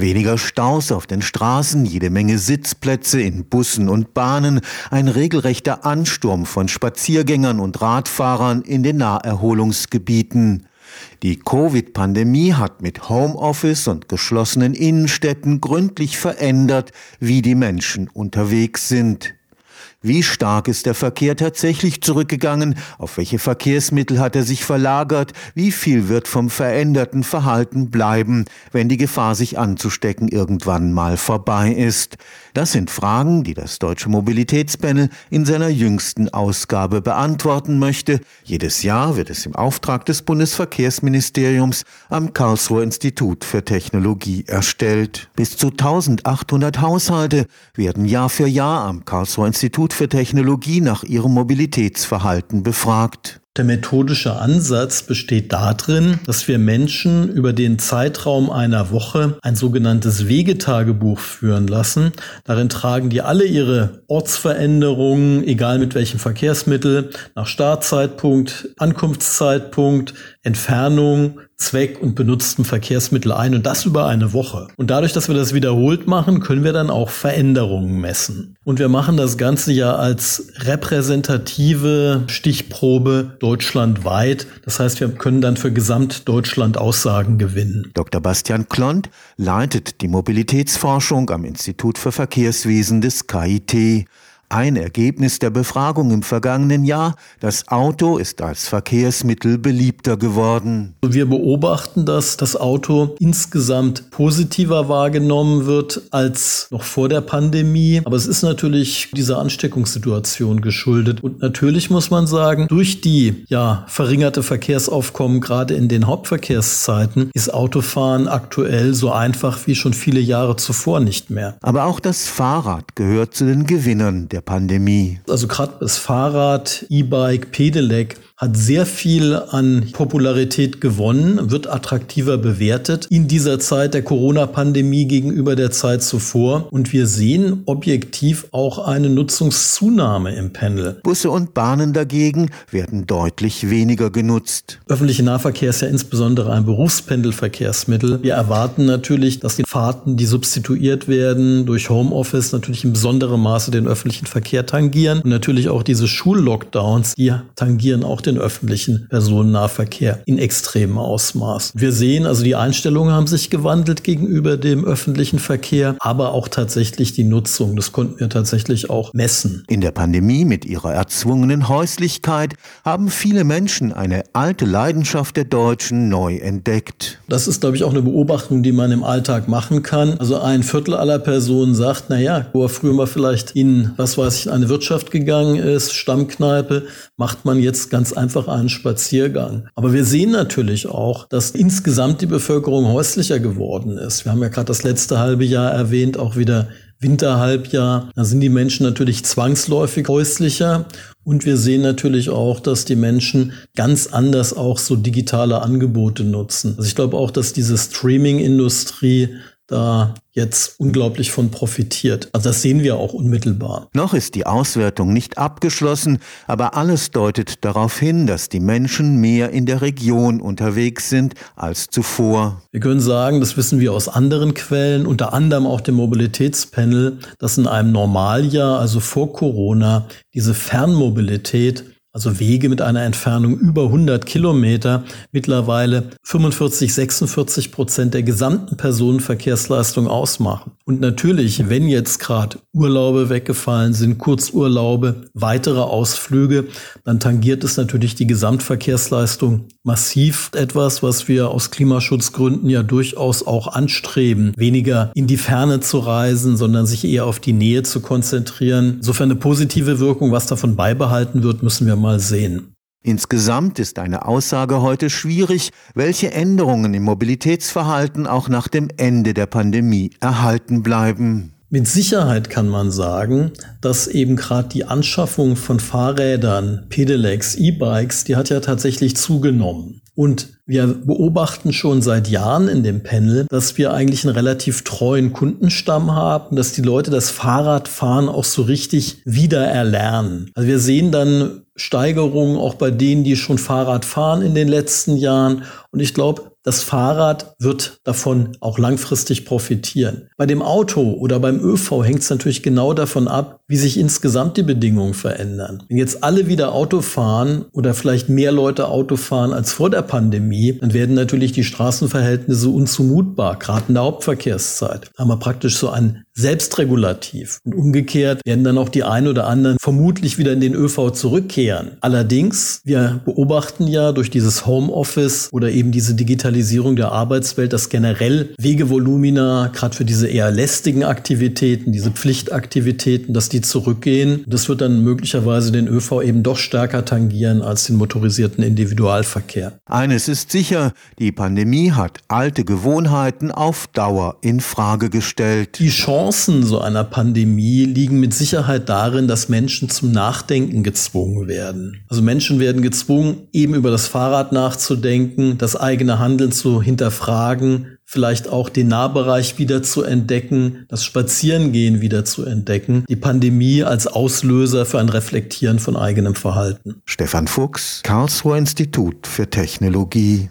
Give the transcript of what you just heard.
Weniger Staus auf den Straßen, jede Menge Sitzplätze in Bussen und Bahnen, ein regelrechter Ansturm von Spaziergängern und Radfahrern in den Naherholungsgebieten. Die Covid-Pandemie hat mit Homeoffice und geschlossenen Innenstädten gründlich verändert, wie die Menschen unterwegs sind. Wie stark ist der Verkehr tatsächlich zurückgegangen? Auf welche Verkehrsmittel hat er sich verlagert? Wie viel wird vom veränderten Verhalten bleiben, wenn die Gefahr, sich anzustecken, irgendwann mal vorbei ist? Das sind Fragen, die das Deutsche Mobilitätspanel in seiner jüngsten Ausgabe beantworten möchte. Jedes Jahr wird es im Auftrag des Bundesverkehrsministeriums am Karlsruher Institut für Technologie erstellt. Bis zu 1800 Haushalte werden Jahr für Jahr am Karlsruher Institut Institut für Technologie nach ihrem Mobilitätsverhalten befragt. Der methodische Ansatz besteht darin, dass wir Menschen über den Zeitraum einer Woche ein sogenanntes Wegetagebuch führen lassen. Darin tragen die alle ihre Ortsveränderungen, egal mit welchem Verkehrsmittel, nach Startzeitpunkt, Ankunftszeitpunkt, Entfernung, Zweck und benutzten Verkehrsmittel ein und das über eine Woche. Und dadurch, dass wir das wiederholt machen, können wir dann auch Veränderungen messen. Und wir machen das Ganze ja als repräsentative Stichprobe deutschlandweit. Das heißt, wir können dann für Gesamtdeutschland Aussagen gewinnen. Dr. Bastian Klont leitet die Mobilitätsforschung am Institut für Verkehrswesen des KIT. Ein Ergebnis der Befragung im vergangenen Jahr, das Auto ist als Verkehrsmittel beliebter geworden. Wir beobachten, dass das Auto insgesamt positiver wahrgenommen wird als noch vor der Pandemie. Aber es ist natürlich dieser Ansteckungssituation geschuldet. Und natürlich muss man sagen, durch die ja, verringerte Verkehrsaufkommen gerade in den Hauptverkehrszeiten ist Autofahren aktuell so einfach wie schon viele Jahre zuvor nicht mehr. Aber auch das Fahrrad gehört zu den Gewinnern der der Pandemie? Also gerade das Fahrrad, E-Bike, Pedelec hat sehr viel an Popularität gewonnen, wird attraktiver bewertet in dieser Zeit der Corona-Pandemie gegenüber der Zeit zuvor. Und wir sehen objektiv auch eine Nutzungszunahme im Panel. Busse und Bahnen dagegen werden deutlich weniger genutzt. Öffentlicher Nahverkehr ist ja insbesondere ein Berufspendelverkehrsmittel. Wir erwarten natürlich, dass die Fahrten, die substituiert werden durch Homeoffice, natürlich in besonderem Maße den öffentlichen Verkehr tangieren. Und natürlich auch diese Schullockdowns, die tangieren auch den öffentlichen Personennahverkehr in extremem Ausmaß. Wir sehen also, die Einstellungen haben sich gewandelt gegenüber dem öffentlichen Verkehr, aber auch tatsächlich die Nutzung. Das konnten wir tatsächlich auch messen. In der Pandemie mit ihrer erzwungenen Häuslichkeit haben viele Menschen eine alte Leidenschaft der Deutschen neu entdeckt. Das ist, glaube ich, auch eine Beobachtung, die man im Alltag machen kann. Also ein Viertel aller Personen sagt, na ja, wo er früher mal vielleicht in, was weiß ich, eine Wirtschaft gegangen ist, Stammkneipe, macht man jetzt ganz einfach einen Spaziergang. Aber wir sehen natürlich auch, dass insgesamt die Bevölkerung häuslicher geworden ist. Wir haben ja gerade das letzte halbe Jahr erwähnt, auch wieder Winterhalbjahr. Da sind die Menschen natürlich zwangsläufig häuslicher. Und wir sehen natürlich auch, dass die Menschen ganz anders auch so digitale Angebote nutzen. Also ich glaube auch, dass diese Streaming-Industrie da jetzt unglaublich von profitiert. Also das sehen wir auch unmittelbar. Noch ist die Auswertung nicht abgeschlossen, aber alles deutet darauf hin, dass die Menschen mehr in der Region unterwegs sind als zuvor. Wir können sagen, das wissen wir aus anderen Quellen, unter anderem auch dem Mobilitätspanel, dass in einem Normaljahr, also vor Corona, diese Fernmobilität also Wege mit einer Entfernung über 100 Kilometer, mittlerweile 45, 46 Prozent der gesamten Personenverkehrsleistung ausmachen. Und natürlich, wenn jetzt gerade Urlaube weggefallen sind, Kurzurlaube, weitere Ausflüge, dann tangiert es natürlich die Gesamtverkehrsleistung massiv etwas, was wir aus Klimaschutzgründen ja durchaus auch anstreben, weniger in die Ferne zu reisen, sondern sich eher auf die Nähe zu konzentrieren. Insofern eine positive Wirkung, was davon beibehalten wird, müssen wir mal sehen. Insgesamt ist eine Aussage heute schwierig, welche Änderungen im Mobilitätsverhalten auch nach dem Ende der Pandemie erhalten bleiben. Mit Sicherheit kann man sagen, dass eben gerade die Anschaffung von Fahrrädern, Pedelecs, E-Bikes, die hat ja tatsächlich zugenommen. Und wir beobachten schon seit Jahren in dem Panel, dass wir eigentlich einen relativ treuen Kundenstamm haben, dass die Leute das Fahrradfahren auch so richtig wieder erlernen. Also wir sehen dann Steigerungen auch bei denen, die schon Fahrrad fahren in den letzten Jahren. Und ich glaube, Das Fahrrad wird davon auch langfristig profitieren. Bei dem Auto oder beim ÖV hängt es natürlich genau davon ab, wie sich insgesamt die Bedingungen verändern. Wenn jetzt alle wieder Auto fahren oder vielleicht mehr Leute Auto fahren als vor der Pandemie, dann werden natürlich die Straßenverhältnisse unzumutbar, gerade in der Hauptverkehrszeit. Da haben wir praktisch so ein Selbstregulativ. Und umgekehrt werden dann auch die einen oder anderen vermutlich wieder in den ÖV zurückkehren. Allerdings, wir beobachten ja durch dieses Homeoffice oder eben diese Digitalisierung der Arbeitswelt, dass generell Wegevolumina, gerade für diese eher lästigen Aktivitäten, diese Pflichtaktivitäten, dass die zurückgehen. Das wird dann möglicherweise den ÖV eben doch stärker tangieren als den motorisierten Individualverkehr. Eines ist sicher, die Pandemie hat alte Gewohnheiten auf Dauer in Frage gestellt. Die Chancen so einer Pandemie liegen mit Sicherheit darin, dass Menschen zum Nachdenken gezwungen werden. Also Menschen werden gezwungen, eben über das Fahrrad nachzudenken, das eigene Handeln zu hinterfragen, vielleicht auch den Nahbereich wieder zu entdecken, das Spazierengehen wieder zu entdecken, die Pandemie als Auslöser für ein Reflektieren von eigenem Verhalten. Stefan Fuchs, Karlsruher Institut für Technologie.